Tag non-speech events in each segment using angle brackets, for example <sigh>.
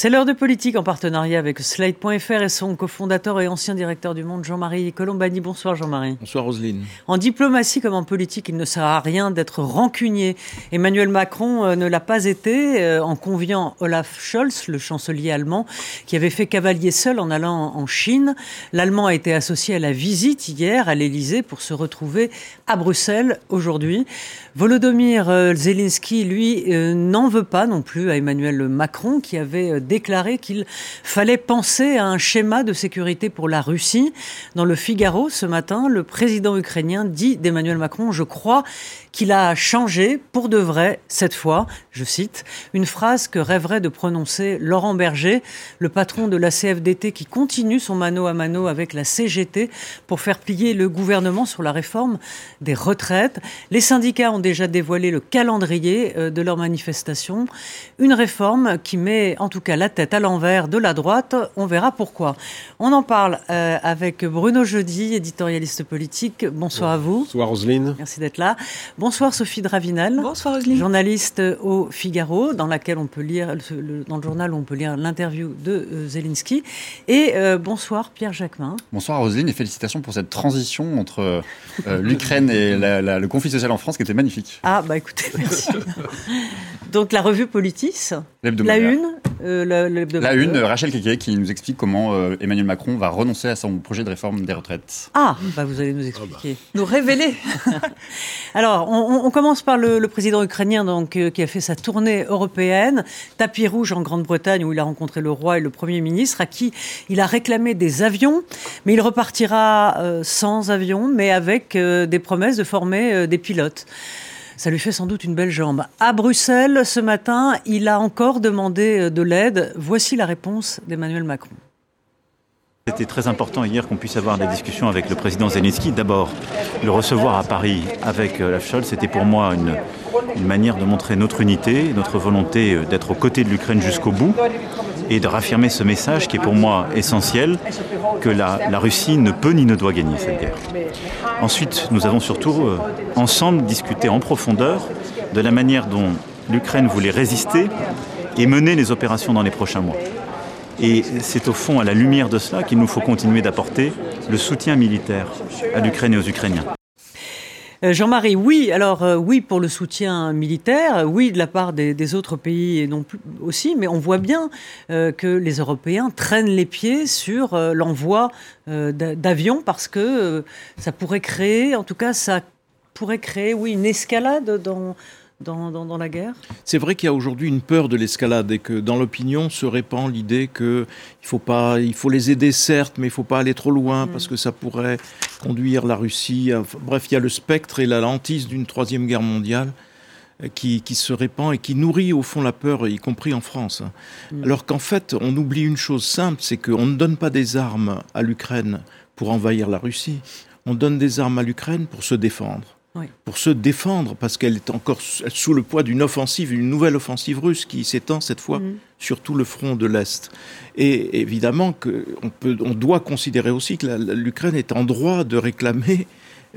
C'est l'heure de politique en partenariat avec Slide.fr et son cofondateur et ancien directeur du Monde, Jean-Marie Colombani. Bonsoir Jean-Marie. Bonsoir Roselyne. En diplomatie comme en politique, il ne sert à rien d'être rancunier. Emmanuel Macron euh, ne l'a pas été euh, en conviant Olaf Scholz, le chancelier allemand, qui avait fait cavalier seul en allant en Chine. L'Allemand a été associé à la visite hier à l'Elysée pour se retrouver à Bruxelles aujourd'hui. Volodymyr euh, Zelensky, lui, n'en veut pas non plus à Emmanuel Macron, qui avait déclaré qu'il fallait penser à un schéma de sécurité pour la Russie. Dans le Figaro ce matin, le président ukrainien dit d'Emmanuel Macron, je crois qu'il a changé pour de vrai cette fois, je cite, une phrase que rêverait de prononcer Laurent Berger, le patron de la CFDT qui continue son mano à mano avec la CGT pour faire plier le gouvernement sur la réforme des retraites. Les syndicats ont déjà dévoilé le calendrier euh, de leur manifestation. Une réforme qui met en tout cas la tête à l'envers de la droite. On verra pourquoi. On en parle euh, avec Bruno Jeudi, éditorialiste politique. Bonsoir à vous. Bonsoir Roselyne. Merci d'être là. Bonsoir Sophie Dravinal. Bonsoir Roselyne. Journaliste au Figaro, dans laquelle on peut lire, dans le journal où on peut lire l'interview de euh, Zelensky. Et euh, bonsoir Pierre Jacquemin. Bonsoir Roselyne et félicitations pour cette transition entre l'Ukraine et le conflit social en France qui était magnifique. Ah bah écoutez, <laughs> merci. Donc la revue Politis, la une, euh, la, une, Rachel Keke qui nous explique comment euh, Emmanuel Macron va renoncer à son projet de réforme des retraites. Ah, bah vous allez nous expliquer, ah bah. nous révéler. <laughs> Alors, on, commence par le, président ukrainien donc euh, qui a fait sa tournée européenne, tapis rouge en Grande-Bretagne où il a rencontré le roi et le premier ministre, à qui il a réclamé des avions, mais il repartira sans avions, mais avec des promesses de former des pilotes. Ça lui fait sans doute une belle jambe. À Bruxelles, ce matin, il a encore demandé euh, de l'aide. Voici la réponse d'Emmanuel Macron. C'était très important hier qu'on puisse avoir des discussions avec le président Zelensky. D'abord, le recevoir à Paris avec euh, la Scholz, c'était pour moi une, manière de montrer notre unité, notre volonté euh, d'être aux côtés de l'Ukraine jusqu'au bout et de raffirmer ce message qui est pour moi essentiel, que la, la Russie ne peut ni ne doit gagner cette guerre. Ensuite, nous avons surtout euh, ensemble discuté en profondeur de la manière dont l'Ukraine voulait résister et mener les opérations dans les prochains mois. Et c'est au fond à la lumière de cela qu'il nous faut continuer d'apporter le soutien militaire à l'Ukraine et aux Ukrainiens. Euh, Jean-Marie, oui, alors euh, oui pour le soutien militaire, oui de la part des, autres pays et non plus aussi, mais on voit bien euh, que les Européens traînent les pieds sur l'envoi d'avions parce que ça pourrait créer, en tout cas, ça pourrait créer, oui, une escalade dans, dans, la guerre? C'est vrai qu'il y a aujourd'hui une peur de l'escalade et que dans l'opinion se répand l'idée qu'il faut pas, il faut les aider certes, mais il faut pas aller trop loin mm. parce que ça pourrait conduire la Russie. bref, il y a le spectre et la lentille d'une troisième guerre mondiale euh, qui, se répand et qui nourrit au fond la peur, y compris en France. Mm. Alors qu'en fait, on oublie une chose simple, c'est qu'on ne donne pas des armes à l'Ukraine pour envahir la Russie, on donne des armes à l'Ukraine pour se défendre pour se défendre, parce qu'elle est encore sous le poids d'une offensive, une nouvelle offensive russe qui s'étend cette fois mm. sur tout le front de l'Est. Et évidemment qu'on on doit considérer aussi que l'Ukraine est en droit de réclamer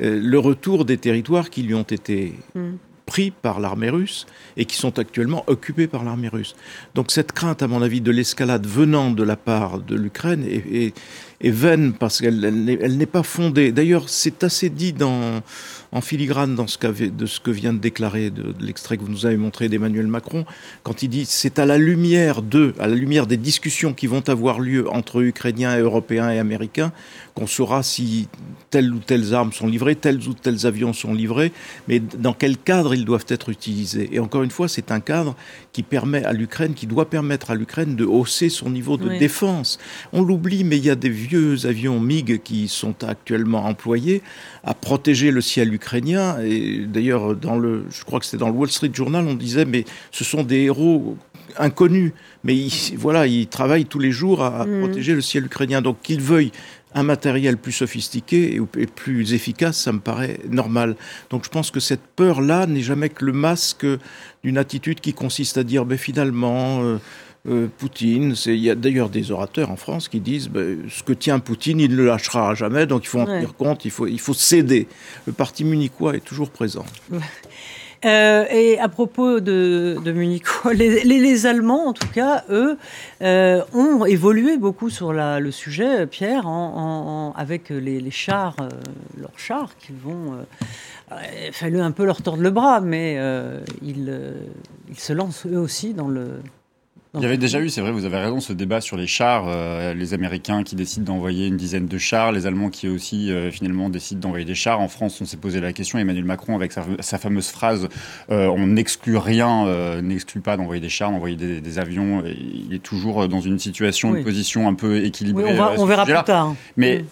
euh, le retour des territoires qui lui ont été mm. pris par l'armée russe et qui sont actuellement occupés par l'armée russe. Donc cette crainte, à mon avis, de l'escalade venant de la part de l'Ukraine est, est, vaine parce qu'elle elle n'est pas fondée. D'ailleurs, c'est assez dit dans en filigrane dans ce de ce que vient de déclarer de, l'extrait que vous nous avez montré d'Emmanuel Macron, quand il dit c'est à la lumière de, à la lumière des discussions qui vont avoir lieu entre Ukrainiens, et Européens et Américains, qu'on saura si telles ou telles armes sont livrées, tels ou tels avions sont livrés, mais dans quel cadre ils doivent être utilisés. Et encore une fois, c'est un cadre qui permet à l'Ukraine, qui doit permettre à l'Ukraine de hausser son niveau de défense. On l'oublie, mais il y a des vieux avions MiG qui sont actuellement employés à protéger le ciel ukrainien ukrainiens. Et d'ailleurs, dans le, je crois que c'était dans le Wall Street Journal, on disait, mais ce sont des héros inconnus, mais ils, voilà, ils travaillent tous les jours à, mm. protéger le ciel ukrainien. Donc qu'ils veuillent un matériel plus sophistiqué et, plus efficace, ça me paraît normal. Donc je pense que cette peur-là n'est jamais que le masque d'une attitude qui consiste à dire, mais finalement, euh, euh, Poutine. Il y a d'ailleurs des orateurs en France qui disent ben, ce que tient Poutine, il ne le lâchera jamais, donc il faut en tenir compte, il faut, il faut céder. Le parti munichois est toujours présent. Euh, et à propos de, de Munich, <laughs> les, les, Allemands, en tout cas, eux, euh, ont évolué beaucoup sur la, le sujet, Pierre, en, en, avec les, les chars, euh, leurs chars, qui vont. Il fallu un peu leur tordre le bras, mais ils, ils se lancent eux aussi dans le, il y avait déjà eu, c'est vrai, vous avez raison, ce débat sur les chars, euh, les Américains qui décident d'envoyer une dizaine de chars, les Allemands qui aussi euh, finalement décident d'envoyer des chars. En France, on s'est posé la question, Emmanuel Macron avec sa, fameuse phrase euh, on n'exclut rien, n'exclut pas d'envoyer des chars, d'envoyer des, avions. il est toujours dans une situation, une position un peu équilibrée. on, verra plus tard. Mais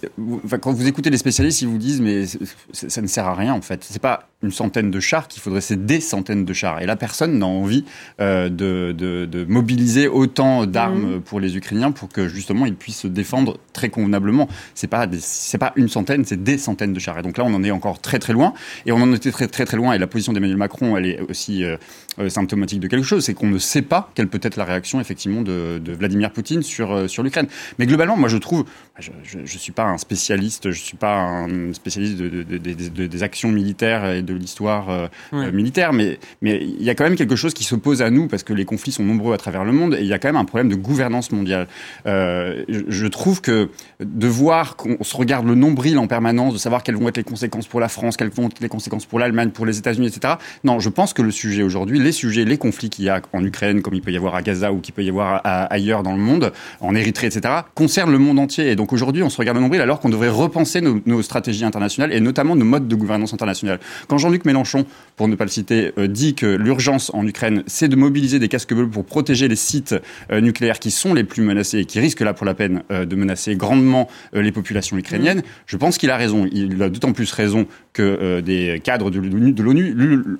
quand vous écoutez les spécialistes, ils vous disent mais ça ne sert à rien en fait. C'est pas une centaine de chars qu'il faudrait, c'est des centaines de chars. Et là, personne n'a envie de, de, de mobiliser autant d'armes mhm. pour les Ukrainiens pour que justement ils puissent se défendre très convenablement. C'est pas c'est pas une centaine, c'est des centaines de chars. Et donc là, on en est encore très très loin. Et on en était très très très loin. Et la position d'Emmanuel Macron, elle est aussi euh, euh, symptomatique de quelque chose, c'est qu'on ne sait pas quelle peut être la réaction effectivement de, Vladimir Poutine sur euh, sur l'Ukraine. Mais globalement, moi je trouve, je, je, suis pas un spécialiste, je suis pas un spécialiste de, des actions militaires et de l'histoire militaire, mais mais il y a quand même quelque chose qui se pose à nous parce que les conflits sont nombreux à travers le monde et il y a quand même un problème de gouvernance mondiale. Euh, je trouve que de voir qu'on se regarde le nombril en permanence, de savoir quelles vont être les conséquences pour la France, quelles vont être les conséquences pour l'Allemagne, pour les États-Unis, etc. Non, je pense que le sujet aujourd'hui, les sujets, les conflits qu'il y a en Ukraine, comme il peut y avoir à Gaza ou qu'il peut y avoir ailleurs dans le monde, en Érythrée, etc., concernent le monde entier. Et donc aujourd'hui, on se regarde le nombril alors qu'on devrait repenser nos, stratégies internationales et notamment nos modes de gouvernance internationale. Quand Jean-Luc Mélenchon, pour ne pas le citer, euh, dit que l'urgence en Ukraine, c'est de mobiliser des casques bleus pour protéger les sites euh, nucléaires qui sont les plus menacés et qui risquent là pour la peine euh, de menacer grandement les populations ukrainiennes, mm. je pense qu'il a raison. Il a d'autant plus raison que des cadres de l'ONU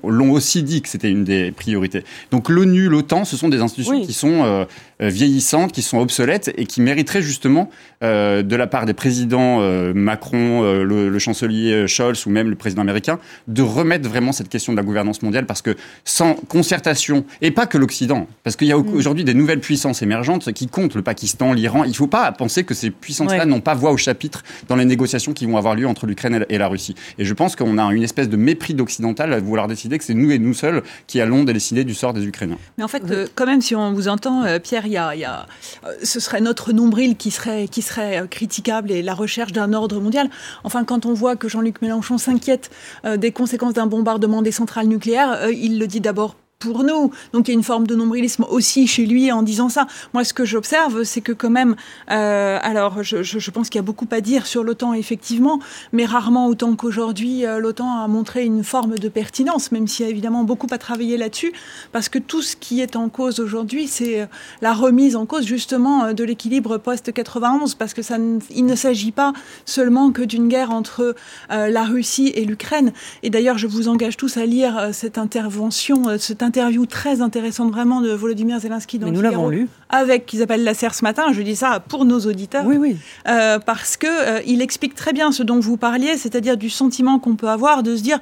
l'ont aussi dit que c'était une des priorités. Donc l'ONU, l'OTAN, ce sont des institutions qui sont vieillissantes, qui sont obsolètes et qui mériteraient justement de la part des présidents Macron, le, le, chancelier Scholz ou même le président américain de remettre vraiment cette question de la gouvernance mondiale parce que sans concertation, et pas que l'Occident, parce qu'il y a mm. aujourd'hui des nouvelles puissances émergentes qui comptent, le Pakistan, l'Iran. Il ne faut pas penser que ces puissances-là n'ont pas voix au chapitre dans les négociations qui vont avoir lieu entre l'Ukraine et la Russie. Et je pense qu'on a une espèce de mépris d'occidental à vouloir décider que c'est nous et nous seuls qui allons décider du sort des Ukrainiens. Mais en fait, euh, quand même, si on vous entend, euh, Pierre, il y a, y a euh, ce serait notre nombril qui serait, qui serait critiquable et la recherche d'un ordre mondial. Enfin, quand on voit que Jean-Luc Mélenchon s'inquiète des conséquences d'un bombardement des centrales nucléaires, il le dit d'abord pour nous. Donc il y a une forme de nombrilisme aussi chez lui en disant ça. Moi, ce que j'observe, c'est que quand même, euh, alors je, je, pense qu'il y a beaucoup à dire sur l'OTAN effectivement, mais rarement autant qu'aujourd'hui, euh, l'OTAN a montré une forme de pertinence, même s'il y a évidemment beaucoup à travailler là-dessus, parce que tout ce qui est en cause aujourd'hui, c'est euh, la remise en cause justement euh, de l'équilibre post-91, parce que ça, il ne s'agit pas seulement que d'une guerre entre la Russie et l'Ukraine. Et d'ailleurs, je vous engage tous à lire cette intervention, cette interview très intéressante vraiment de Volodymyr Zelensky dans nous l'avons lu. Avec, qu'ils appellent la serre ce matin, je dis ça pour nos auditeurs. Oui, oui. Euh, parce que euh, il explique très bien ce dont vous parliez, c'est-à-dire du sentiment qu'on peut avoir de se dire,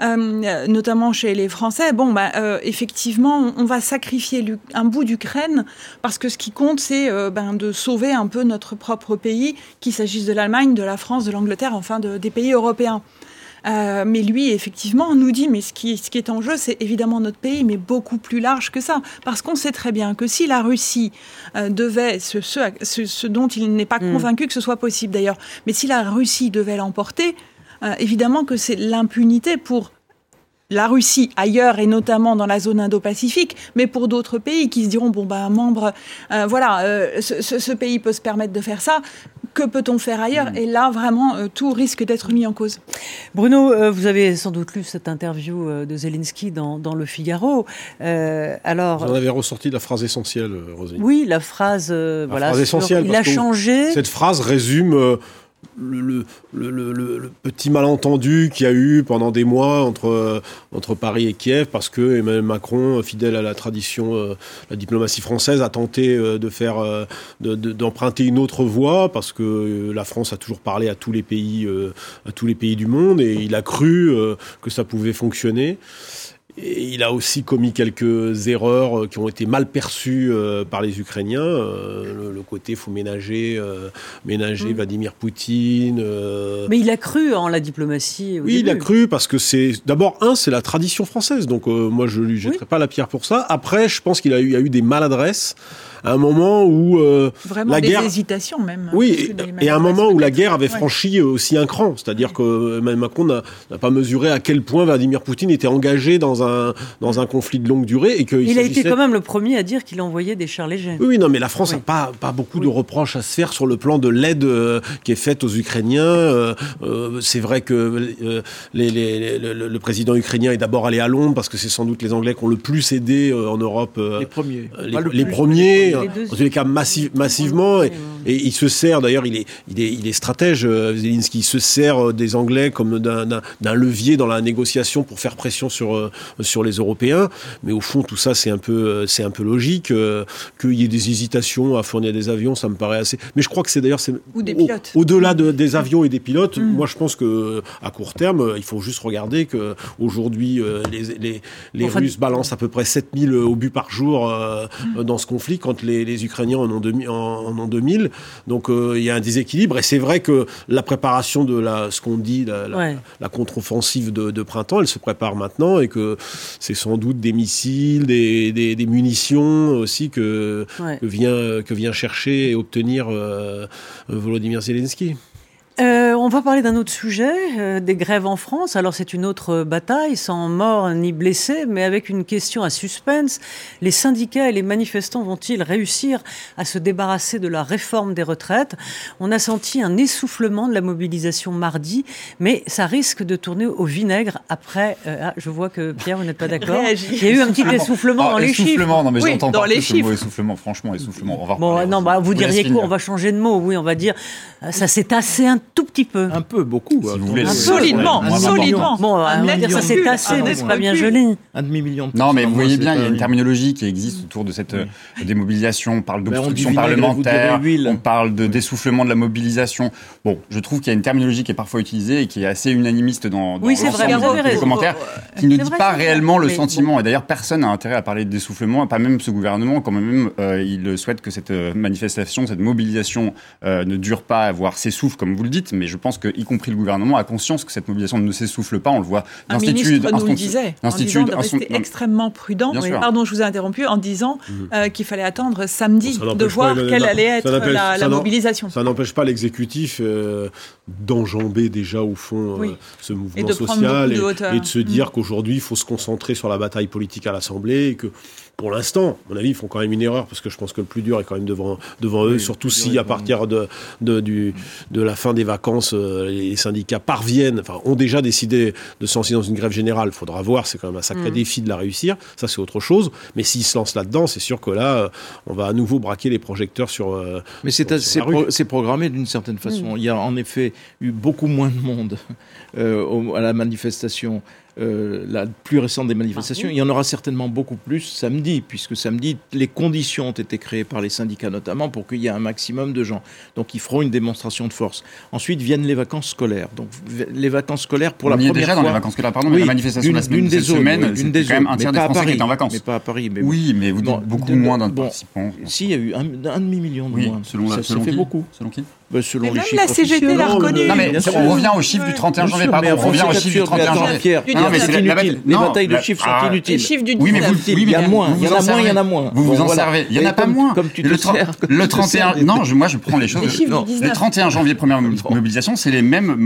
euh, notamment chez les Français, bon, bah, effectivement, on va sacrifier un bout d'Ukraine parce que ce qui compte, c'est ben, de sauver un peu notre propre pays, qu'il s'agisse de l'Allemagne, de la France, de l'Angleterre, enfin de, des pays européens. Euh, mais lui, effectivement, nous dit, mais ce qui, ce qui est en jeu, c'est évidemment notre pays, mais beaucoup plus large que ça. Parce qu'on sait très bien que si la Russie euh, devait, ce, ce, dont il n'est pas mm. convaincu que ce soit possible d'ailleurs, mais si la Russie devait l'emporter, euh, évidemment que c'est l'impunité pour la Russie ailleurs et notamment dans la zone Indo-Pacifique, mais pour d'autres pays qui se diront bon un membre, voilà, ce, ce, pays peut se permettre de faire ça que peut-on faire ailleurs hmm. Et là, vraiment, euh, tout risque d'être mis en cause. Bruno, euh, vous avez sans doute lu cette interview euh, de Zelensky dans, Le Figaro. alors, vous en avez ressorti la phrase essentielle, Rosine. Oui, la phrase. voilà, phrase essentielle. il a changé. Cette phrase résume le, petit malentendu qu'il y a eu pendant des mois entre, entre Paris et Kiev, parce que Emmanuel Macron, fidèle à la tradition, euh, la diplomatie française, a tenté euh, de faire, euh, d'emprunter une autre voie, parce que la France a toujours parlé à tous les pays, à tous les pays du monde, et il a cru que ça pouvait fonctionner. Et il a aussi commis quelques erreurs euh, qui ont été mal perçues euh, par les Ukrainiens. Euh, le, côté faut ménager, ménager mm. Vladimir Poutine. Mais il a cru en la diplomatie. oui, il a cru parce que c'est d'abord un, c'est la tradition française. Donc moi, je lui jetterai pas la pierre pour ça. Après, je pense qu'il a eu, il a eu des maladresses à un moment où euh, Vraiment la des guerre hésitations même. Oui, et, à un moment où la guerre avait franchi aussi un cran, c'est-à-dire que Emmanuel Macron n'a pas mesuré à quel point Vladimir Poutine était engagé dans un dans un conflit de longue durée et que il, a été quand même le premier à dire qu'il envoyait des chars légers. Oui, non, mais la France n'a pas pas beaucoup de reproches à se faire sur le plan de l'aide euh, qui est faite aux Ukrainiens. Euh, c'est vrai que les, les, le, président ukrainien est d'abord allé à Londres parce que c'est sans doute les Anglais qui ont le plus aidé en Europe. les premiers. les premiers en tous les cas massivement. Et, il se sert, d'ailleurs, il est, il, est, il est stratège, euh, Zelensky, il se sert euh, des Anglais comme d'un levier dans la négociation pour faire pression sur, euh, sur les Européens. Mais au fond, tout ça, c'est un peu, c'est un peu logique. Qu'il y ait des hésitations à fournir des avions, ça me paraît assez. Mais je crois que c'est d'ailleurs. Ou des pilotes. Au-delà des avions et des pilotes, mm. moi, je pense que à court terme, il faut juste regarder que aujourd'hui les, les, les Russes balancent à peu près 7000 obus par jour mm. dans ce conflit, quand les, Ukrainiens en ont, 2000. Donc euh, il y a un déséquilibre. Et c'est vrai que la préparation de la, ce qu'on dit, la, contre-offensive de, printemps, elle se prépare maintenant et que c'est sans doute des missiles, des, munitions aussi que, vient, que vient chercher et obtenir euh, Volodymyr Zelensky. Euh, on va parler d'un autre sujet, euh, des grèves en France. Alors c'est une autre bataille, sans mort ni blessés, mais avec une question à suspense. Les syndicats et les manifestants vont-ils réussir à se débarrasser de la réforme des retraites? On a senti un essoufflement de la mobilisation mardi, mais ça risque de tourner au vinaigre après. Euh, ah, je vois que Pierre, vous n'êtes pas d'accord. <laughs> Il y a eu un petit essoufflement dans les chiffres. Non, mais j'entends pas les chiffres. Mot essoufflement. Franchement, essoufflement. On va bon, non, bah, vous diriez quoi? On va changer de mot. Oui, on va dire ça s'est assez tout petit peu. Un peu, beaucoup. Si vous voulez, solidement, solidement. Bon, on va dire ça s'est assez, mais c'est pas bien joli? Un demi-million de Non, mais vous voyez bien, il y a une terminologie qui existe autour de cette euh, démobilisation. On parle d'obstruction parlementaire, on parle de dessoufflement de la mobilisation. Bon, je trouve qu'il y a une terminologie qui est parfois utilisée et qui est assez unanimiste dans, dans oui, l'ensemble des commentaires, qui ne dit pas réellement le sentiment. Et d'ailleurs, personne n'a intérêt à parler de dessoufflement, pas même ce gouvernement, quand même euh, il souhaite que cette euh, manifestation, cette mobilisation ne dure pas, voire s'essouffle, comme vous le dites. Mais je pense que, y compris le gouvernement, a conscience que cette mobilisation ne s'essouffle pas. On le voit. Un ministre nous le disait, en disant de rester extrêmement prudent. Pardon, je vous ai interrompu en disant mhm. euh, qu'il fallait attendre samedi de voir quelle allait être la, mobilisation. Ça n'empêche pas l'exécutif euh, d'enjamber déjà au fond euh, ce mouvement social et, de se dire mhm. qu'aujourd'hui il faut se concentrer sur la bataille politique à l'Assemblée et que pour l'instant, à mon avis, ils font quand même une erreur parce que je pense que le plus dur est quand même devant, devant eux, surtout si à partir de, de, du, de la fin des vacances, euh, les syndicats parviennent, enfin, ont déjà décidé de se lancer dans une grève générale. Il faudra voir, c'est quand même un sacré mm. défi de la réussir. Ça, c'est autre chose. Mais s'ils se lancent là-dedans, c'est sûr que là, euh, on va à nouveau braquer les projecteurs sur. Euh, Mais c'est programmé d'une certaine façon. Mm. Il y a en effet eu beaucoup moins de monde à la manifestation euh, la plus récente des manifestations. Il y en aura certainement beaucoup plus samedi, puisque samedi, les conditions ont été créées par les syndicats notamment pour qu'il y ait un maximum de gens. Donc ils feront une démonstration de force. Ensuite viennent les vacances scolaires. Donc les vacances scolaires pour On la première déjà fois. dans les vacances scolaires, pardon, mais la manifestation de la semaine, des semaine, une des quand même un tiers des Français qui étaient en vacances. Mais pas à Paris. Mais oui, mais vous dites beaucoup moins d'un participant. Si, il y a eu un, demi-million de moins. Selon ça, ça fait beaucoup. Selon qui selon mais les même chiffres la CGT l'a reconnu. Non, mais on revient au chiffre du 31 janvier, pardon. On revient au chiffre du 31 janvier. Pierre, non, mais c'est inutile. Les batailles de chiffres sont inutiles. Les chiffres du Oui, mais vous, il y a moins, il y en a moins, il y en a moins. Vous vous en servez. Il y en a pas moins. Comme tu. Le 31, non, moi je prends les choses. Le 31 janvier, première mobilisation, c'est les mêmes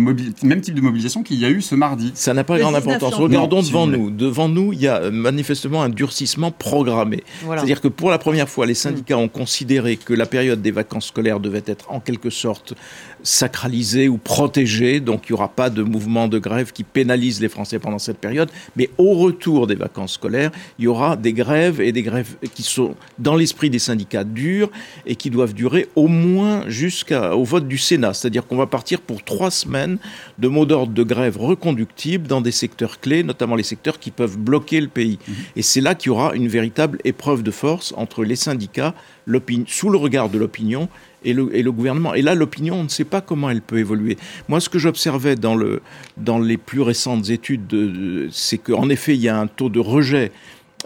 mêmes types de mobilisation qu'il y a eu ce mardi. Ça n'a pas grande importance. Regardons devant nous. Devant nous, il y a manifestement un durcissement programmé. C'est-à-dire que pour la première fois, les syndicats ont considéré que la période des vacances scolaires devait être en quelque sorte sorte sacralisé ou protégé, donc il n'y aura pas de mouvement de grève qui pénalise les Français pendant cette période, mais au retour des vacances scolaires, il y aura des grèves et des grèves qui sont dans l'esprit des syndicats durs et qui doivent durer au moins jusqu'au vote du Sénat, c'est-à-dire qu'on va partir pour trois semaines de mots d'ordre de grève reconductibles dans des secteurs clés, notamment les secteurs qui peuvent bloquer le pays. Mmh. Et c'est là qu'il y aura une véritable épreuve de force entre les syndicats, sous le regard de l'opinion et le, et le gouvernement. Et là, l'opinion, on ne sait pas comment elle peut évoluer. Moi, ce que j'observais dans, le, dans les plus récentes études, de- de- c'est qu'en effet, il y a un taux de rejet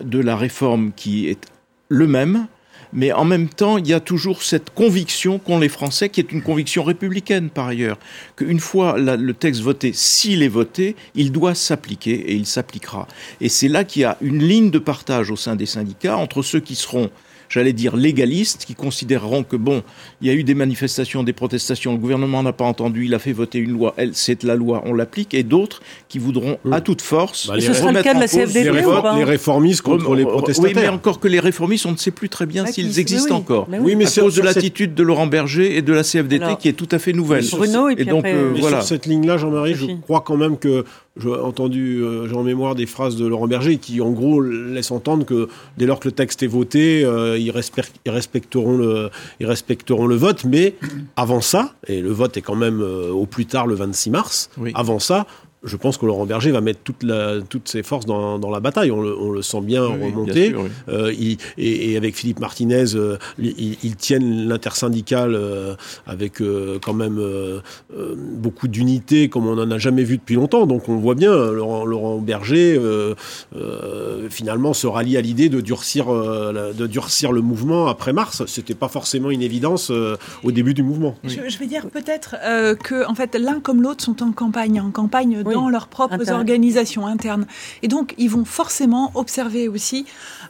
de la réforme qui est le même, mais en même temps, il y a toujours cette conviction qu'ont les Français, qui est une conviction républicaine par ailleurs, qu'une fois le texte voté, s'il est voté, il doit s'appliquer et il s'appliquera. Et c'est là qu'il y a une ligne de partage au sein des syndicats entre ceux qui seront j'allais dire légalistes, qui considéreront que bon, il y a eu des manifestations, des protestations, le gouvernement n'a pas entendu, il a fait voter une loi, elle, c'est la loi, on l'applique, et d'autres qui voudront à toute force Bah, Et les ce sera le remettre cas de en la cause CFDT les, les réformistes contre les Oui, mais protestataires. encore que les réformistes, on ne sait plus très bien Bah, s'ils existent oui, encore. Mais oui, mais à cause de l'attitude de Laurent Berger et de la CFDT Alors, qui est tout à fait nouvelle. Bruno, et puis donc après, euh, voilà. sur cette ligne-là, Jean-Marie, je crois quand même que j'ai entendu, euh, j'ai en mémoire des phrases de Laurent Berger qui, en gros, laissent entendre que dès lors que le texte est voté, euh, ils, respect- ils respecteront le, ils respecteront le vote. Mais avant ça, et le vote est quand même euh, au plus tard le 26 mars, Oui. avant ça, je pense que Laurent Berger va mettre toute la- toutes ses forces dans, dans la bataille. On le, on le sent bien Oui, remonter. bien sûr, oui. Euh, il- et, et avec Philippe Martinez, euh, ils, tiennent l'intersyndicale euh, avec euh, quand même euh, euh, beaucoup d'unité, comme on n'en a jamais vu depuis longtemps. Donc on voit bien, Laurent, Laurent Berger euh, euh, finalement se rallie à l'idée de durcir, euh, la- de durcir le mouvement après mars. C'était pas forcément une évidence euh, au début du mouvement. Je, je vais dire peut-être euh, que en fait l'un comme l'autre sont en campagne, en campagne Oui, dans leurs propres organisations internes, et donc ils vont forcément observer aussi,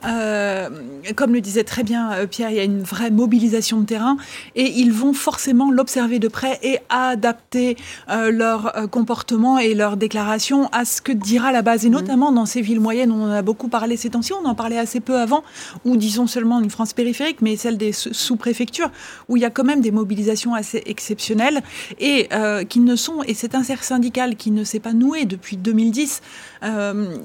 euh, comme le disait très bien euh, Pierre, il y a une vraie mobilisation de terrain, et ils vont forcément l'observer de près et adapter euh, leur euh, comportement et leurs déclarations à ce que dira la base, et notamment dans ces villes moyennes, on en a beaucoup parlé ces temps-ci, on en parlait assez peu avant, ou disons seulement une France périphérique, mais celle des sous- sous-préfectures, où il y a quand même des mobilisations assez exceptionnelles et euh, qui ne sont et cet intersyndical qui ne s'est pas noué depuis 2010 euh,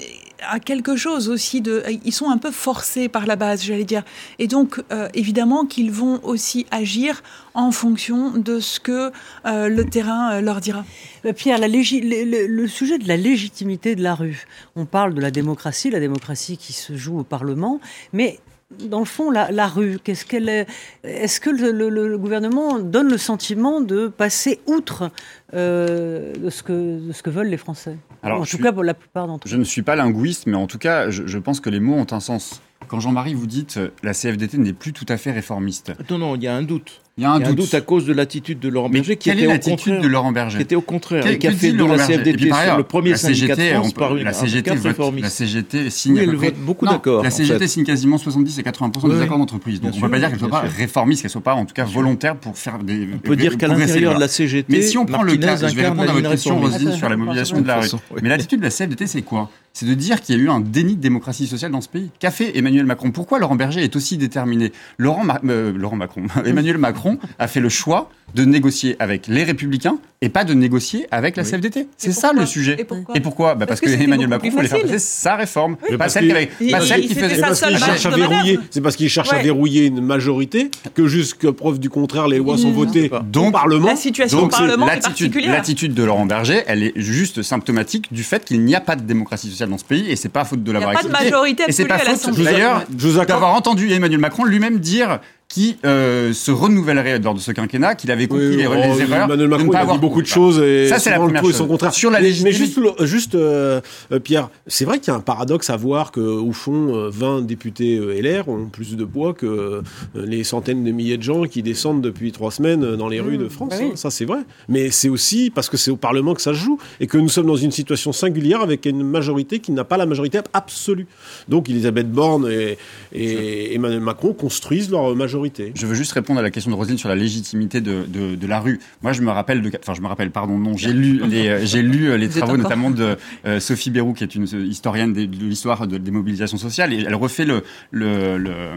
a quelque chose aussi de ils sont un peu forcés par la base j'allais dire et donc euh, évidemment qu'ils vont aussi agir en fonction de ce que euh, le terrain euh, leur dira. Euh, Pierre, le sujet de la légitimité de la rue. On parle de la démocratie, la démocratie qui se joue au Parlement, mais dans le fond, la, la rue, qu'est-ce qu'elle est Est-ce que le, le- le gouvernement donne le sentiment de passer outre euh, de, ce que, de ce que veulent les Français? Alors, En je tout suis- cas, pour la plupart d'entre eux. Je ne suis pas linguiste, mais en tout cas, je, je pense que les mots ont un sens. Quand Jean-Marie vous dites euh, la CFDT n'est plus tout à fait réformiste, Non, non, il y a un doute. Il y a un a doute. à cause de l'attitude de Laurent mais Berger qui quelle était est l'attitude de Laurent Berger qui était au contraire, Quel- et qui a fait de Laurent la CFDT puis par sur ailleurs, le premier la syndicat de CGT, France on peut- par une, la CGT vote- réformiste. La CGT signe Oui, elle vote beaucoup Non, d'accord, La en CGT fait. signe quasiment 70 et 80 Oui, des accords d'entreprise. Donc Bien on ne peut pas dire qu'elle soit bien pas réformiste, qu'elle soit pas en tout cas volontaire pour faire des. On peut dire qu'à l'intérieur de la CGT, Mais si on prend le cas, je vais répondre à votre question. Roselyne, sur la mobilisation de la rue. Mais l'attitude de la CFDT, c'est quoi? C'est de dire qu'il y a eu un déni de démocratie sociale dans ce pays. Qu'a fait Emmanuel Macron? Pourquoi Laurent Berger est aussi déterminé Laurent, Ma- euh, Laurent Macron, Emmanuel Macron a fait le choix de négocier avec les Républicains et pas de négocier avec la CFDT. C'est ça le sujet. Et pourquoi Et pourquoi Bah Parce, Parce que, Emmanuel Macron voulait faire passer sa réforme, pas celle, qui avait- Il- pas il- celle qui faisait. C'est sa parce seule qu'il cherche à de verrouiller. manœuvre. C'est parce qu'il cherche à Ouais. verrouiller une majorité que jusqu'à preuve du contraire, les lois sont Mmh. votées pas. au Donc- Parlement. La situation au Donc, Parlement l'attitude, particulière. l'attitude de Laurent Berger, elle est juste symptomatique du fait qu'il n'y a pas de démocratie sociale dans ce pays et c'est pas faute de l'avoir pas de expliqué. majorité Et c'est absolue pas à faute l'Assemblée. d'ailleurs Je vous accorde. d'avoir entendu Emmanuel Macron lui-même dire qui euh, se renouvellerait lors de ce quinquennat, qu'il avait compris Oui, les, oh, les erreurs. Emmanuel de Macron ne pas il a dit beaucoup de choses et Ça, c'est la première chose. son contraire. Sur la mais, mais juste, euh, Pierre, c'est vrai qu'il y a un paradoxe à voir que au fond, euh, 20 députés euh, LR ont plus de poids que les centaines de milliers de gens qui descendent depuis trois semaines dans les rues de France. bah oui. hein. Ça, c'est vrai. Mais c'est aussi parce que c'est au Parlement que ça se joue et que nous sommes dans une situation singulière avec une majorité qui n'a pas la majorité absolue. Donc, Elisabeth Borne et, et Emmanuel Macron construisent leur majorité. Je veux juste répondre à la question de Roselyne sur la légitimité de, de, de la rue. Moi, je me rappelle, de, enfin, je me rappelle, pardon, non, j'ai lu les, euh, j'ai lu euh, les travaux notamment de euh, Sophie Bérou, qui est une historienne de, l'histoire de- des mobilisations sociales, et elle refait le, le, le, euh,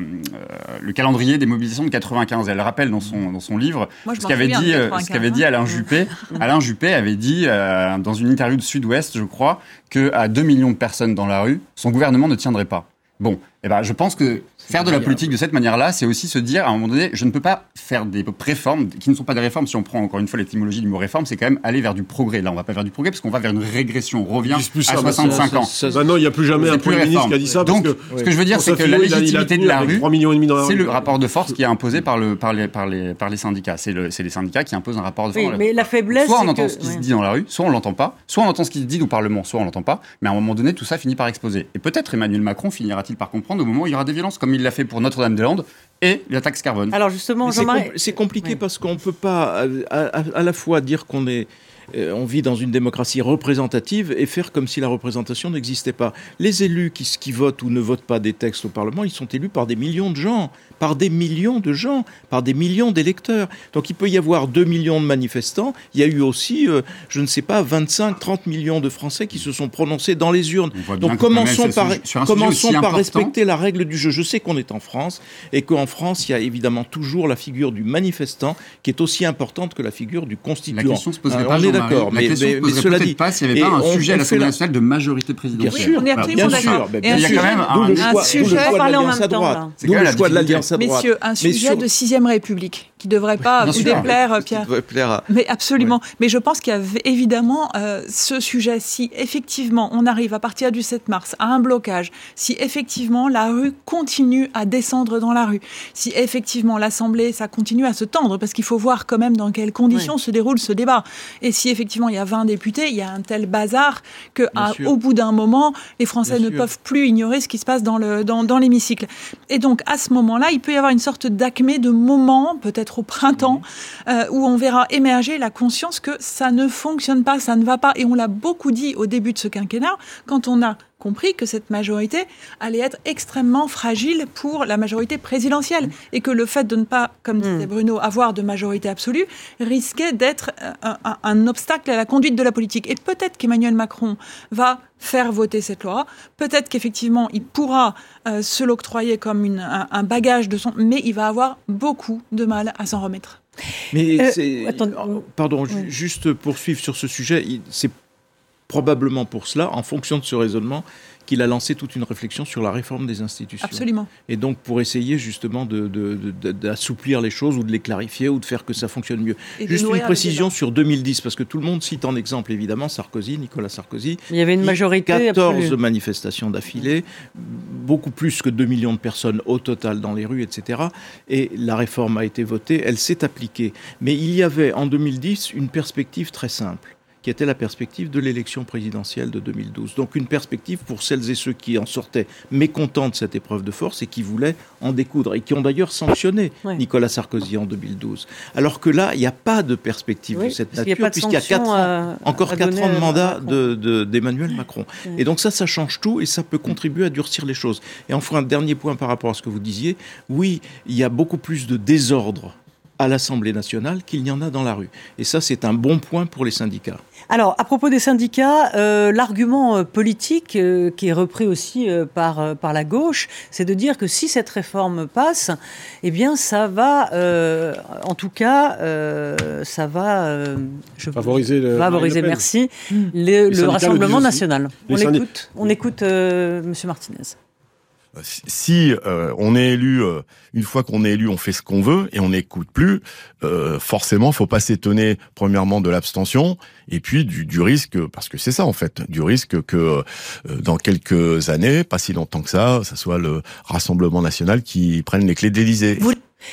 le calendrier des mobilisations de 95. Elle rappelle dans son, dans son livre Moi, ce qu'avait dit, 95, ce qu'avait dit hein. Alain Juppé. Alain Juppé avait dit euh, dans une interview de Sud-Ouest, je crois, que à 2 millions de personnes dans la rue, son gouvernement ne tiendrait pas. Bon, Eh ben, je pense que faire de la politique de cette manière-là, c'est aussi se dire, à un moment donné, je ne peux pas faire des réformes qui ne sont pas des réformes. Si on prend encore une fois l'étymologie du mot réforme, c'est quand même aller vers du progrès. Là, on va pas vers du progrès parce qu'on va vers une régression. On revient à 65 ans. Maintenant, il n'y a plus jamais un Premier ministre qui a dit ça. Donc, ce que je veux dire, c'est que la légitimité de la rue, c'est le rapport de force qui est imposé par, le, par, les, par, les, par les syndicats. C'est le, les syndicats qui imposent un rapport de force. mais la faiblesse, soit on entend ce qui se dit dans la rue, soit on l'entend pas, soit on entend ce qui se dit au Parlement, soit on l'entend pas. Mais à un moment donné, tout ça finit par exploser. Et peut-être Emmanuel Macron finira-t-il par comprendre au moment où il y aura des violences, comme il l'a fait pour Notre-Dame-des-Landes et la taxe carbone. Alors justement, c'est compliqué parce qu'on ne peut pas à, la fois dire qu'on est euh, on vit dans une démocratie représentative et faire comme si la représentation n'existait pas. Les élus qui, qui, votent ou ne votent pas des textes au Parlement, ils sont élus par des millions de gens, par des millions de gens, par des millions d'électeurs. Donc il peut y avoir 2 millions de manifestants. Il y a eu aussi, euh, je ne sais pas, 25, 30 millions de Français qui se sont prononcés dans les urnes. Donc commençons par, commençons par respecter la règle du jeu. Je sais qu'on est en France et qu'en France, il y a évidemment toujours la figure du manifestant qui est aussi importante que la figure du constituant. La question se poserait pas, d'accord. Mais, mais, mais cela dit, pas s'il n'y avait pas un sujet à l'Assemblée nationale de majorité présidentielle. on est absolument d'accord. Il y a quand même un, sujet parler en même temps. C'est le choix de l'alliance à droite. Messieurs, un sujet de sixième République qui devrait pas vous déplaire, Pierre. Mais absolument. Mais je pense qu'il y a évidemment euh, ce sujet. Si effectivement on arrive à partir du 7 mars à un blocage, si effectivement la rue continue à descendre dans la rue, si effectivement l'Assemblée ça continue à se tendre, parce qu'il faut voir quand même dans quelles conditions se déroule ce débat. Et si effectivement il y a 20 députés, il y a un tel bazar que au bout d'un moment, les Français ne peuvent plus ignorer ce qui se passe dans le dans, dans l'hémicycle. Et donc à ce moment-là, il peut y avoir une sorte d'acmé de moment, peut-être au printemps, euh, où on verra émerger la conscience que ça ne fonctionne pas, ça ne va pas. Et on l'a beaucoup dit au début de ce quinquennat, quand on a compris que cette majorité allait être extrêmement fragile pour la majorité présidentielle et que le fait de ne pas, comme disait mm. Bruno, avoir de majorité absolue risquait d'être euh, un, obstacle à la conduite de la politique. Et peut-être qu'Emmanuel Macron va faire voter cette loi, peut-être qu'effectivement il pourra euh, se l'octroyer comme une, un, bagage de son, mais il va avoir beaucoup de mal à s'en remettre. Mais euh, c'est, pardon, juste poursuivre sur ce sujet, c'est probablement pour cela, en fonction de ce raisonnement, qu'il a lancé toute une réflexion sur la réforme des institutions. Absolument. Et donc pour essayer justement d'assouplir de, les choses ou de les clarifier ou de faire que ça fonctionne mieux. Juste une précision sur 2010, parce que tout le monde cite en exemple évidemment Sarkozy, Nicolas Sarkozy. Il y avait une majorité. 14 manifestations d'affilée, beaucoup plus que 2 millions de personnes au total dans les rues, etc. Et la réforme a été votée, elle s'est appliquée. Mais il y avait en 2010 une perspective très simple qui était la perspective de l'élection présidentielle de 2012. Donc une perspective pour celles et ceux qui en sortaient mécontents de cette épreuve de force et qui voulaient en découdre, et qui ont d'ailleurs sanctionné Nicolas Sarkozy en 2012. Alors que là, il n'y a pas de perspective de cette nature, puisqu'il y a quatre ans, encore quatre ans de mandat d'Emmanuel de, Macron. Et donc ça, ça change tout, et ça peut contribuer à durcir les choses. Et enfin, un dernier point par rapport à ce que vous disiez, oui, il y a beaucoup plus de désordre à l'Assemblée nationale qu'il n'y en a dans la rue. Et ça, c'est un bon point pour les syndicats. Alors, à propos des syndicats, euh, l'argument euh, politique euh, qui est repris aussi par, par la gauche, c'est de dire que si cette réforme passe, eh bien, ça va, en tout cas, ça va je, favoriser, le, favoriser merci, le, Rassemblement national. On écoute, on écoute Monsieur Martinez si euh, on est élu, euh, une fois qu'on est élu, on fait ce qu'on veut et on n'écoute plus, euh, forcément, faut pas s'étonner premièrement de l'abstention et puis du, du, risque, parce que c'est ça en fait, du risque que euh, dans quelques années, pas si longtemps que ça, ça soit le Rassemblement national qui prenne les clés de l'Élysée.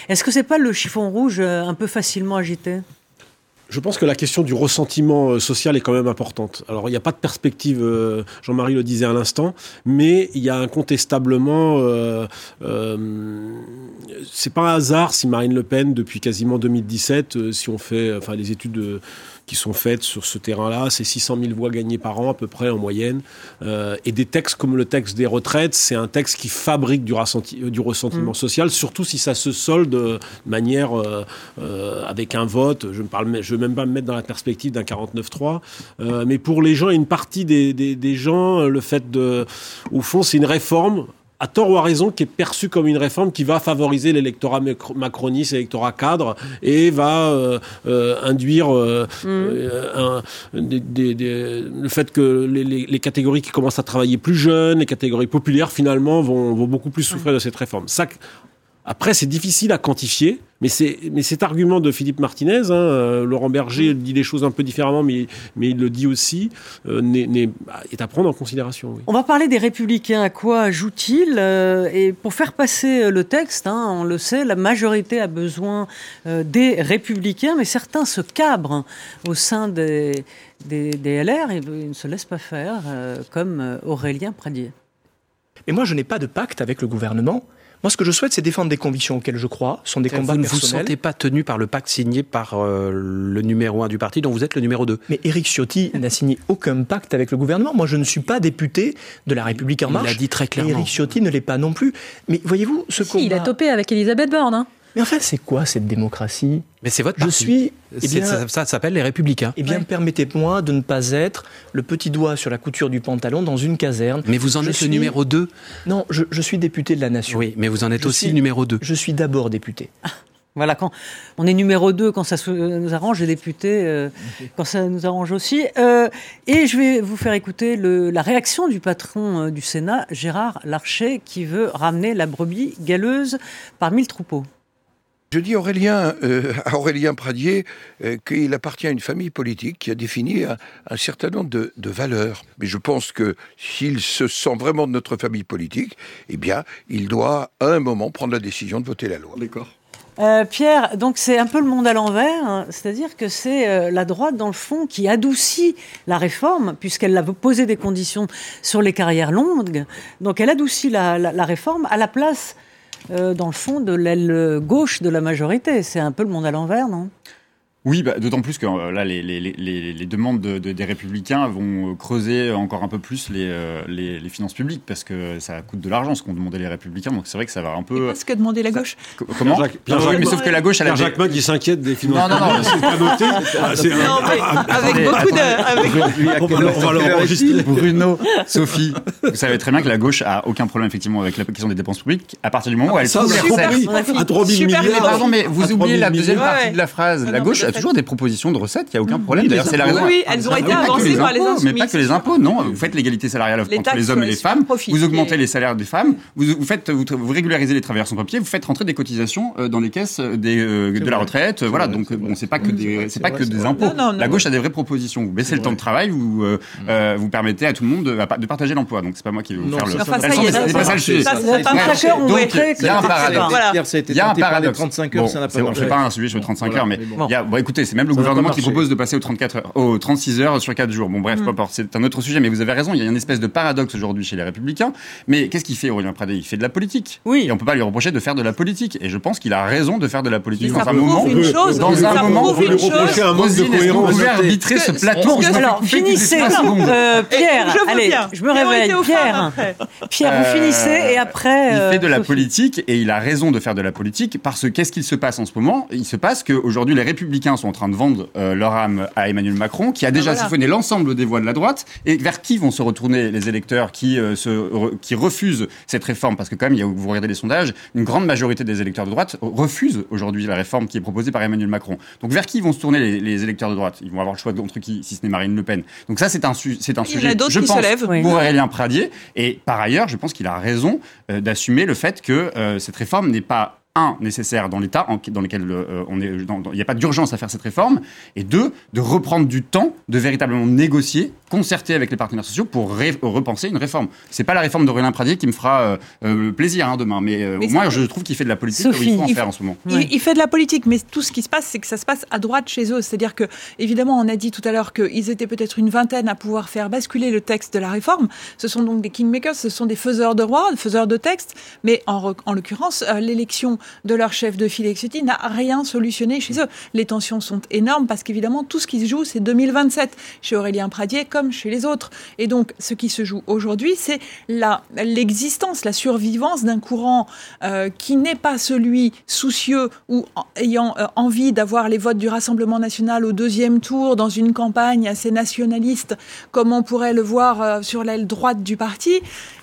Est-ce que c'est pas le chiffon rouge un peu facilement agité? Je pense que la question du ressentiment euh, social est quand même importante. Alors, il n'y a pas de perspective, euh, Jean-Marie le disait à l'instant, mais il y a incontestablement. Euh, euh, c'est pas un hasard si Marine Le Pen, depuis quasiment 2017, si on fait enfin, les études de qui sont faites sur ce terrain-là. C'est 600 000 voix gagnées par an à peu près en moyenne. Euh, et des textes comme le texte des retraites, c'est un texte qui fabrique du, du ressentiment mm. social, surtout si ça se solde de manière euh, euh, avec un vote. Je ne parle, je veux même pas me mettre dans la perspective d'un 49-3. mais pour les gens une partie des, des, des gens, le fait de, au fond, c'est une réforme à tort ou à raison, qui est perçue comme une réforme qui va favoriser l'électorat macroniste, l'électorat cadre, et va euh, euh, induire euh, mm. le fait que les, catégories qui commencent à travailler plus jeunes, les catégories populaires, finalement, vont, vont beaucoup plus souffrir de cette réforme. Ça, après, c'est difficile à quantifier, mais, mais cet argument de Philippe Martinez, hein, euh, Laurent Berger dit les choses un peu différemment, mais, mais il le dit aussi, euh, est, à prendre en considération. On va parler des républicains. À quoi jouent-ils euh, Et pour faire passer le texte, hein, on le sait, la majorité a besoin des républicains, mais certains se cabrent au sein des, des, des LR et ils ne se laissent pas faire, comme Aurélien Pradier. Et moi, je n'ai pas de pacte avec le gouvernement. Moi, ce que je souhaite, c'est défendre des convictions auxquelles je crois, ce sont des combats vous personnels. Vous ne vous sentez pas tenu par le pacte signé par euh, le numéro un du parti, dont vous êtes le numéro 2 Mais Éric Ciotti <laughs> n'a signé aucun pacte avec le gouvernement. Moi, je ne suis pas député de La République En Marche. Il l'a dit très clairement. Éric Ciotti ne l'est pas non plus. Mais voyez-vous, ce si, Il a topé avec Elisabeth Borne. Hein. Mais enfin, c'est quoi cette démocratie? Mais c'est votre parti. Je suis. Eh bien, ça, ça s'appelle les Républicains. Eh bien, permettez-moi de ne pas être le petit doigt sur la couture du pantalon dans une caserne. Mais vous en êtes le numéro 2 Non, je, suis député de la nation. Oui, mais vous en êtes aussi le numéro 2. Je suis d'abord député. Voilà, quand on est numéro 2 quand ça nous arrange, et député euh, quand ça nous arrange aussi. Euh, et je vais vous faire écouter le, la réaction du patron euh, du Sénat, Gérard Larcher, qui veut ramener la brebis galeuse parmi le troupeau. Je dis Aurélien, euh, à Aurélien Pradier euh, qu'il appartient à une famille politique qui a défini un, certain nombre de, valeurs. Mais je pense que s'il se sent vraiment de notre famille politique, eh bien, il doit à un moment prendre la décision de voter la loi. D'accord. Euh, Pierre, donc c'est un peu le monde à l'envers, hein. c'est-à-dire que c'est la droite, dans le fond, qui adoucit la réforme, puisqu'elle a posé des conditions sur les carrières longues. Donc elle adoucit la réforme à la place euh, dans le fond, de l'aile gauche de la majorité. C'est un peu le monde à l'envers, non? Oui, bah, d'autant plus que euh, là, les, les, les, les demandes de, de, des républicains vont euh, creuser encore un peu plus euh, les, les, finances publiques parce que ça coûte de l'argent ce qu'ont demandé les républicains. Donc c'est vrai que ça va un peu. ce que demandé la gauche. comment Pierre Jacques, mais sauf que la gauche, elle a. Pierre Jacques qui s'inquiète des finances. Non, non, non, c'est pas noté. non, mais avec beaucoup de. On va l'enregistrer. Bruno, Sophie, vous savez très bien que la gauche a aucun problème effectivement avec la question des dépenses publiques à partir du moment où elle trouve les recettes. À 3 000 milliards. Pardon, mais vous oubliez la deuxième partie de la phrase. La gauche toujours des propositions de recettes, il n'y a aucun problème. D'ailleurs, c'est la raison. Oui, elles ont été avancées par les insoumis. Mais pas que les impôts, non. Vous faites l'égalité salariale entre les hommes et les femmes. Vous augmentez les salaires des femmes. Vous, faites, vous, régularisez les travailleurs sans papier. Vous faites rentrer des cotisations euh, dans les caisses euh, euh, de la retraite. Voilà. Donc, bon, c'est pas que des, c'est pas que des impôts. La gauche a des vraies propositions. Vous baissez le temps de travail. Vous, vous permettez à tout le monde de partager l'emploi. Donc, c'est pas moi qui vais vous faire le. C'est pas ça le sujet. Il y a un paradoxe. Il y a un paradoxe. 35 heures, ça n'a pas marché. Je fais pas un sujet sur 35 heures, mais écoutez, c'est même le gouvernement qui propose de passer aux 34 heures, aux 36 heures sur 4 jours. Bon, bref, mm. c'est un autre sujet, mais vous avez raison, il y a une espèce de paradoxe aujourd'hui chez les Républicains. Mais qu'est-ce qu'il fait, Aurélien Pradé Il fait de la politique. Oui. Et on peut pas lui reprocher de faire de la politique. Et je pense qu'il a raison de faire de la politique dans un moment. Une chose, dans un moment, vous lui reprochez un manque de cohérence. Vous pouvez arbitrer ce plateau. Alors, finissez. Euh, Pierre, allez, je me réveille. Pierre, Pierre, vous finissez et après. Il fait de la politique et il a raison de faire de la politique parce que qu'est-ce qu'il se passe en ce moment? Il se passe qu'aujourd'hui, les Républicains sont en train de vendre leur âme à Emmanuel Macron, qui a déjà ah, siphonné l'ensemble des voix de la droite, et vers qui vont se retourner les électeurs qui, euh, se, qui refusent cette réforme? Parce que quand même, il y a, vous regardez les sondages, une grande majorité des électeurs de droite refusent aujourd'hui la réforme qui est proposée par Emmanuel Macron. Donc vers qui vont se tourner les, électeurs de droite? Ils vont avoir le choix entre qui, si ce n'est Marine Le Pen. Donc ça, c'est un, c'est un sujet, je pense, se pour Aurélien Pradier. Et par ailleurs, je pense qu'il a raison euh, d'assumer le fait que euh, cette réforme n'est pas un, nécessaire dans l'État, dans lequel euh, on est, il n'y a pas d'urgence à faire cette réforme, et deux, de reprendre du temps, de véritablement négocier, concerter avec les partenaires sociaux pour repenser une réforme. C'est pas la réforme d'Aurélien Pradier qui me fera euh, euh, plaisir hein, demain, mais, au moins je trouve qu'il fait de la politique Sophie, il faut en faire en ce moment. Il, fait de la politique, mais tout ce qui se passe, c'est que ça se passe à droite chez eux. C'est-à-dire que, évidemment, on a dit tout à l'heure qu'ils étaient peut-être une vingtaine à pouvoir faire basculer le texte de la réforme. Ce sont donc des kingmakers, ce sont des faiseurs de rois, des faiseurs de textes, mais en, en l'occurrence, l'élection de leur chef de de n'a rien solutionné chez eux. Les tensions sont énormes parce qu'évidemment, tout ce qui se joue, c'est 2027 chez Aurélien Pradier comme chez les autres. Et donc, ce qui se joue aujourd'hui, c'est la, l'existence, la survivance d'un courant euh, qui n'est pas celui soucieux ou en- ayant euh, envie d'avoir les votes du Rassemblement national au deuxième tour dans une campagne assez nationaliste, comme on pourrait le voir euh, sur l'aile droite du parti.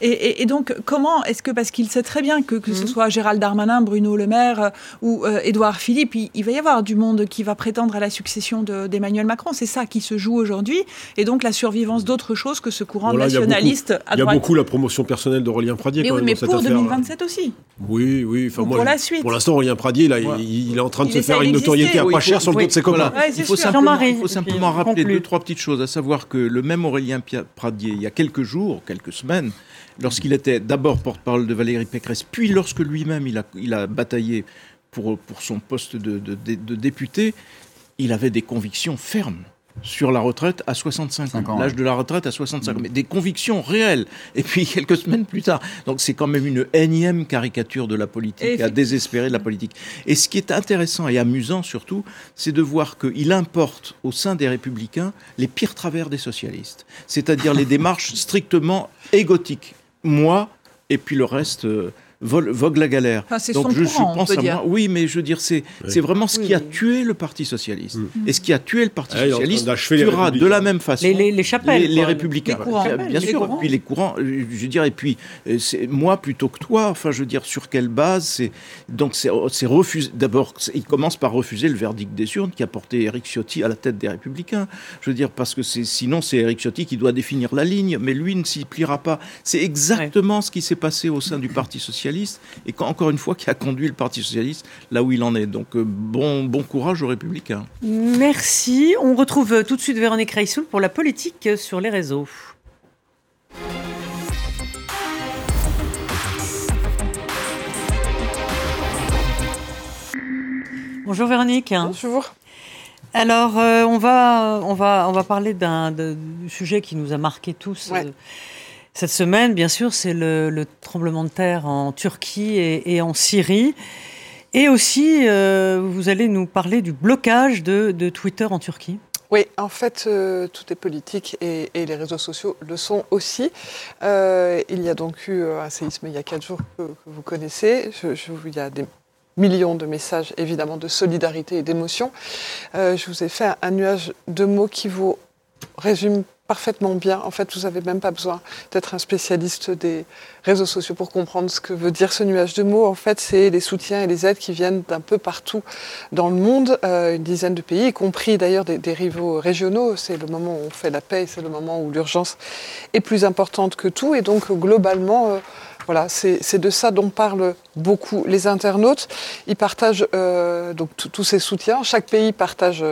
Et, et- et donc, comment est-ce que, parce qu'il sait très bien que, que ce soit Gérald Darmanin, Bruno Le Maire ou Édouard Philippe, il, il va y avoir du monde qui va prétendre à la succession de- d'Emmanuel Macron. C'est ça qui se joue aujourd'hui. Et donc, la survivance d'autre chose que ce courant Bon, là, nationaliste Il y a beaucoup la promotion personnelle d'Aurélien Pradier mais quand oui, même mais dans cette pour affaire. 2027 aussi. Oui, oui. Enfin, moi, pour la suite. Pour l'instant, Aurélien Pradier, là, il, Ouais. il est en train de Il se faire une notoriété à Oui, pas cher sur le dos de ses copains. il faut simplement, rappeler deux, trois petites choses, à savoir que le même Aurélien Pradier, il y a quelques jours, quelques semaines, lorsqu'il était d'abord porte-parole de Valérie Pécresse, puis lorsque lui-même il a, il a bataillé pour, pour son poste de, de- de- de député, il avait des convictions fermes sur la retraite à 65 Cinq ans, ans, l'âge ouais. de la retraite à 65 ans, mais des convictions réelles. <laughs> Et puis quelques semaines plus tard, donc c'est quand même une énième caricature de la politique, Et à désespérer de la politique. Et ce qui est intéressant et amusant surtout, c'est de voir qu'il importe au sein des républicains les pires travers des socialistes, c'est-à-dire les <laughs> démarches strictement égotiques. Moi, et puis le reste. euh, vogue la galère. Enfin, c'est Donc son je, je courant, on pense peut à dire. moi. Oui, mais je veux dire, c'est c'est vraiment ce qui a tué le Parti socialiste. Et ce qui a tué le Parti Ah, socialiste tuera de la même façon Les, les, les chapelles. les, républicains, Les courants. bien Les sûr, courants. puis les courants, euh, je veux dire, et puis euh, c'est moi plutôt que toi. Enfin, je veux dire, sur quelle base C'est donc c'est c'est refusé. D'abord, il commence par refuser le verdict des urnes qui a porté Éric Ciotti à la tête des Républicains. Je veux dire, parce que sinon c'est Éric Ciotti qui doit définir la ligne, mais lui ne s'y pliera pas. C'est exactement ce qui s'est passé au sein du Parti socialiste et quand, encore une fois qui a conduit le Parti socialiste là où il en est. Donc euh, bon bon courage aux Républicains. Merci. On retrouve tout de suite Véronique Reissoul pour la politique sur les réseaux. Bonjour Véronique. Bonjour. Alors, euh, on, va, on, va, on va parler d'un sujet qui nous a marqué tous Ouais. euh, cette semaine. Bien sûr, c'est le, le tremblement de terre en Turquie et, en Syrie. Et aussi, euh, vous allez nous parler du blocage de, Twitter en Turquie. Oui, en fait, euh, tout est politique et, les réseaux sociaux le sont aussi. Euh, il y a donc eu un séisme il y a quatre jours que, vous connaissez. Il y a des millions de messages, évidemment, de solidarité et d'émotion. Je vous ai fait un nuage de mots qui vous résume parfaitement bien. En fait, vous n'avez même pas besoin d'être un spécialiste des réseaux sociaux pour comprendre ce que veut dire ce nuage de mots. En fait, c'est les soutiens et les aides qui viennent d'un peu partout dans le monde, euh, une dizaine de pays, y compris d'ailleurs des, rivaux régionaux. C'est le moment où on fait la paix, c'est le moment où l'urgence est plus importante que tout. Et donc, globalement, euh, voilà, c'est de ça dont parlent beaucoup les internautes. Ils partagent euh, donc tous ces soutiens. Chaque pays partage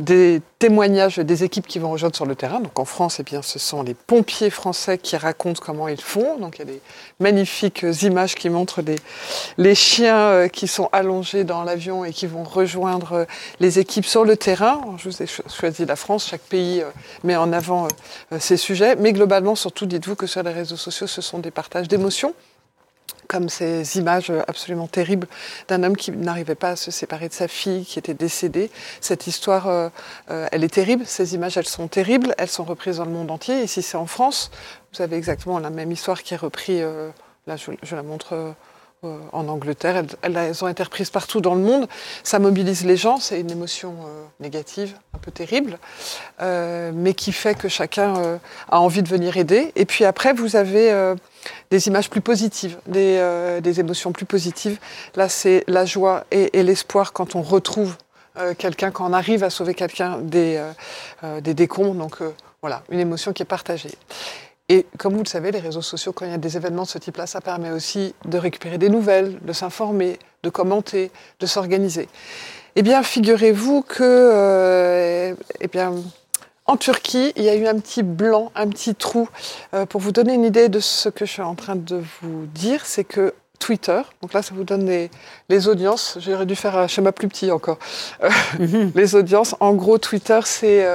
des témoignages des équipes qui vont rejoindre sur le terrain. Donc en France, eh bien, ce sont les pompiers français qui racontent comment ils font. Donc il y a des magnifiques images qui montrent les, les chiens euh, qui sont allongés dans l'avion et qui vont rejoindre euh, les équipes sur le terrain. Je vous ai cho- choisi la France. Chaque pays euh, met en avant ces sujets. Mais globalement, surtout, dites-vous que sur les réseaux sociaux, ce sont des partages d'émotions comme ces images absolument terribles d'un homme qui n'arrivait pas à se séparer de sa fille, qui était décédée. Cette histoire, euh, euh, elle est terrible. Ces images, elles sont terribles. Elles sont reprises dans le monde entier. Ici, c'est en France. Vous avez exactement la même histoire qui est reprise. euh, là, je, je la montre. Euh, en Angleterre, elles, elles- ont été reprises partout dans le monde. Ça mobilise les gens, c'est une émotion euh, négative, un peu terrible, euh, mais qui fait que chacun a envie de venir aider. Et puis après, vous avez des images plus positives, des, émotions plus positives. Là, c'est la joie et, l'espoir quand on retrouve quelqu'un, quand on arrive à sauver quelqu'un des, des décombres. Donc voilà, une émotion qui est partagée. Et comme vous le savez, les réseaux sociaux, quand il y a des événements de ce type-là, ça permet aussi de récupérer des nouvelles, de s'informer, de commenter, de s'organiser. Eh bien, figurez-vous que, euh, eh bien, en Turquie, il y a eu un petit blanc, un petit trou. Euh, pour vous donner une idée de ce que je suis en train de vous dire, c'est que Twitter, donc là, ça vous donne les, les audiences. J'aurais dû faire un schéma plus petit encore. Euh, les audiences, en gros, Twitter, c'est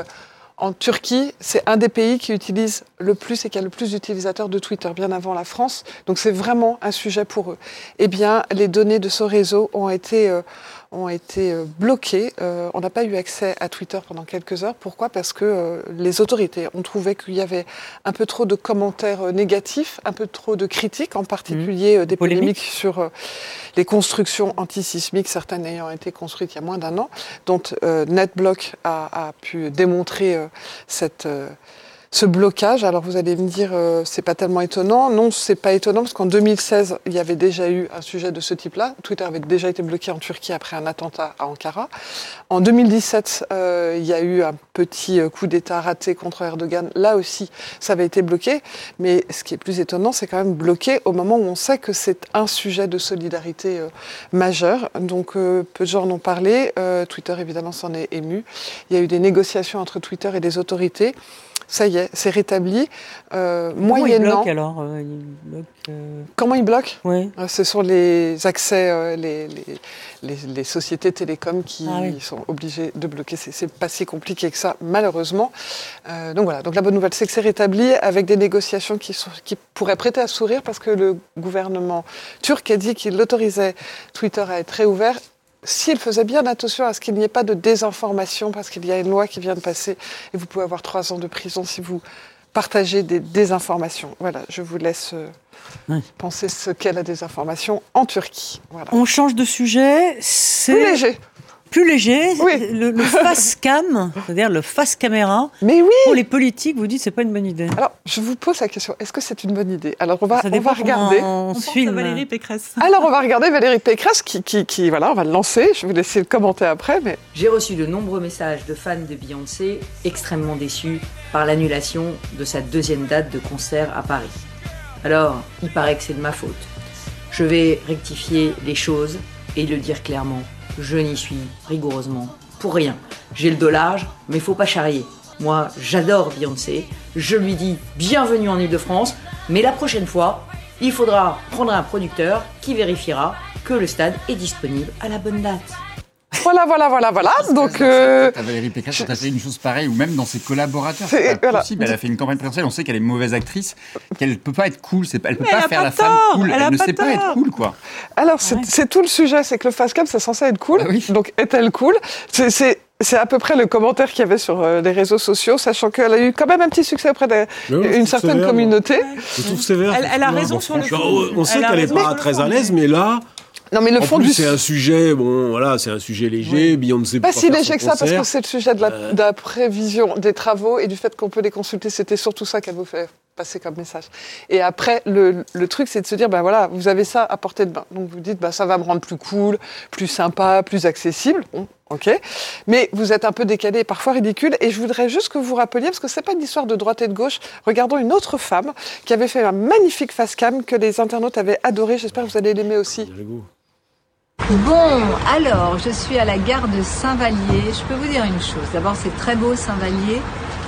en Turquie, c'est un des pays qui utilise le plus et qui a le plus d'utilisateurs de Twitter, bien avant la France. Donc c'est vraiment un sujet pour eux. Eh bien, les données de ce réseau ont été, euh, ont été euh, bloquées. Euh, on n'a pas eu accès à Twitter pendant quelques heures. Pourquoi? Parce que euh, les autorités ont trouvé qu'il y avait un peu trop de commentaires négatifs, un peu trop de critiques, en particulier euh, des Polémiques. polémiques sur euh, les constructions antisismiques, certaines ayant été construites il y a moins d'un an, dont NetBlock a, a pu démontrer cette, ce blocage. Alors vous allez me dire, euh, c'est pas tellement étonnant. Non, c'est pas étonnant parce qu'en 2016, il y avait déjà eu un sujet de ce type-là. Twitter avait déjà été bloqué en Turquie après un attentat à Ankara. En 2017, euh, il y a eu un petit euh, coup d'État raté contre Erdogan. Là aussi, ça avait été bloqué. Mais ce qui est plus étonnant, c'est quand même bloqué au moment où on sait que c'est un sujet de solidarité euh, majeur. Donc euh, peu de gens en ont parlé. Twitter, évidemment, s'en est ému. Il y a eu des négociations entre Twitter et les autorités. Ça y est, c'est rétabli. Euh, Comment moyennant. bloque alors euh, euh, Comment ils bloquent Oui. Euh, Ce sont les accès, les, les, les, les sociétés télécoms qui Ah oui. sont obligées de bloquer. C'est- pas si compliqué que ça, malheureusement. Donc voilà. Donc la bonne nouvelle, c'est que c'est rétabli avec des négociations qui, sont, qui pourraient prêter à sourire parce que le gouvernement turc a dit qu'il autorisait Twitter à être réouvert s'il faisait bien attention à ce qu'il n'y ait pas de désinformation, parce qu'il y a une loi qui vient de passer et vous pouvez avoir trois ans de prison si vous partagez des désinformations. Voilà, je vous laisse euh, penser ce qu'est la désinformation en Turquie. Voilà. On change de sujet. Plus C'est léger. Plus léger. Oui. Le, le <laughs> face cam, c'est-à-dire le face caméra. Mais oui Pour les politiques, vous dites c'est pas une bonne idée. Alors, je vous pose la question, est-ce que c'est une bonne idée? Alors, on va, on va regarder. on, On pense à. Valérie Pécresse. <laughs> Alors, on va regarder Valérie Pécresse qui, qui, qui- voilà, on va le lancer. Je vais vous laisser le commenter après, mais J'ai reçu de nombreux messages de fans de Beyoncé extrêmement déçus par l'annulation de sa deuxième date de concert à Paris. Alors, il paraît que c'est de ma faute. Je vais rectifier les choses et le dire clairement. Je n'y suis rigoureusement pour rien. J'ai le dos mais faut pas charrier. Moi, j'adore Beyoncé. Je lui dis bienvenue en Ile-de-France, mais la prochaine fois, il faudra prendre un producteur qui vérifiera que le stade est disponible à la bonne date. Voilà, voilà, voilà, voilà. Donc, euh, T'as Valérie Pécresse, quand elle fait une chose pareille, ou même dans ses collaborateurs, C'est- voilà. possible. Elle a fait une campagne présidentielle, on sait qu'elle est mauvaise actrice, qu'elle peut pas être cool, c'est pas, elle peut Mais pas elle faire pas la femme cool, elle elle, ne pas sait pas être cool, quoi. alors, c'est c'est tout le sujet, c'est que le fast cam, c'est censé être cool. Ah oui. Donc, est-elle cool? C'est- C'est c'est à peu près le commentaire qu'il y avait sur euh, les réseaux sociaux, sachant qu'elle a eu quand même un petit succès auprès d'une certaine sévère, communauté. Je trouve sévère. Elle- elle a raison bon, sur le fond. On sait Elle a qu'elle n'est pas très à l'aise, mais là, Non, mais le en fond plus, du c'est un sujet, bon, voilà, c'est un sujet léger. Beyoncé Pas si léger que ça, parce que c'est le sujet de la, Euh. de la prévision des travaux et du fait qu'on peut les consulter. C'était surtout ça qu'elle vous fait passer comme message. Et après, le, le truc, c'est de se dire, ben voilà, vous avez ça à portée de main. Donc vous dites, ben ça va me rendre plus cool, plus sympa, plus accessible. Bon, ok. Mais vous êtes un peu décalé et parfois ridicule. Et je voudrais juste que vous rappeliez, parce que c'est pas une histoire de droite et de gauche, regardons une autre femme qui avait fait un magnifique face cam que les internautes avaient adoré. J'espère que vous allez l'aimer aussi. Bon, alors, je suis à la gare de Saint-Vallier. Je peux vous dire une chose. D'abord, c'est très beau Saint-Vallier,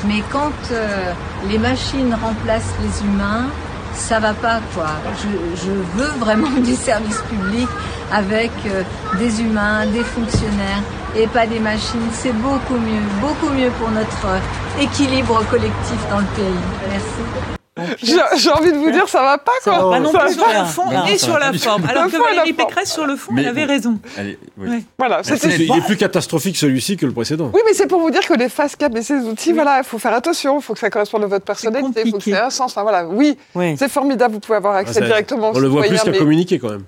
mais quand euh, les machines remplacent les humains, ça va pas, quoi. Je, je veux vraiment <laughs> du service public avec euh, des humains, des fonctionnaires et pas des machines. C'est beaucoup mieux, beaucoup mieux pour notre équilibre collectif dans le pays. Merci. J'ai envie de vous dire, ça va pas, quoi. va pas non Ça va. Sur le fond Non, et sur la forme. Alors <laughs> que Valérie. Pécresse, sur le fond, Mais elle avait raison. Elle- oui. Ouais. Voilà, C'est- c'était Il est plus catastrophique celui-ci que le précédent. Oui, mais c'est pour vous dire que les face cam et ces outils, voilà, il faut faire attention, il faut que ça corresponde à votre personnalité, il faut que ça ait un sens. Enfin, voilà, oui, Oui. c'est formidable, vous pouvez avoir accès Ah, directement On le voit plus qu'à mais- communiquer quand même.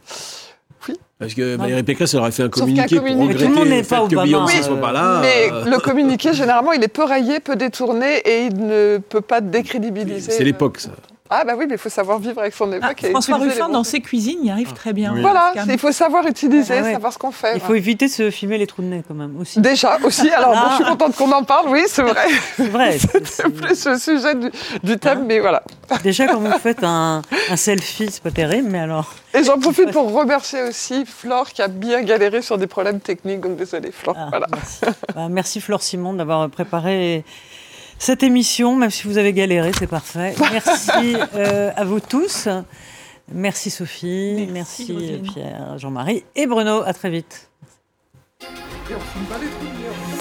Parce que Valérie Pécresse elle aurait fait un communiqué pour communiqué- regretter le monde n'est le fait pas que Obama, Beyoncé soit pas là. Mais euh, le communiqué, généralement, il est peu rayé, peu détourné et il ne peut pas décrédibiliser. C'est l'époque, ça. Ah, bah oui, mais il faut savoir vivre avec son Ah, époque. et François Ruffin, dans ses cuisines, y arrive très bien. Oui. Voilà, il faut savoir utiliser, Ah ouais. savoir ce qu'on fait. Il faut éviter de se filmer les trous de nez quand même aussi. Déjà aussi, <laughs> alors bon, je suis contente qu'on en parle, oui, c'est vrai. C'est vrai. <laughs> C'est plus le sujet du, du thème, mais voilà. Déjà quand vous faites un, un selfie, c'est pas terrible, mais alors. Et j'en <laughs> profite pour remercier aussi Flore qui a bien galéré sur des problèmes techniques, donc désolé Flore. Ah, voilà. merci. Bah, merci Flore Simon d'avoir préparé cette émission, même si vous avez galéré, c'est parfait. <laughs> Merci euh, à vous tous. Merci Sophie, Merci. Pierre, Jean-Marie et Bruno. À très vite. Et on-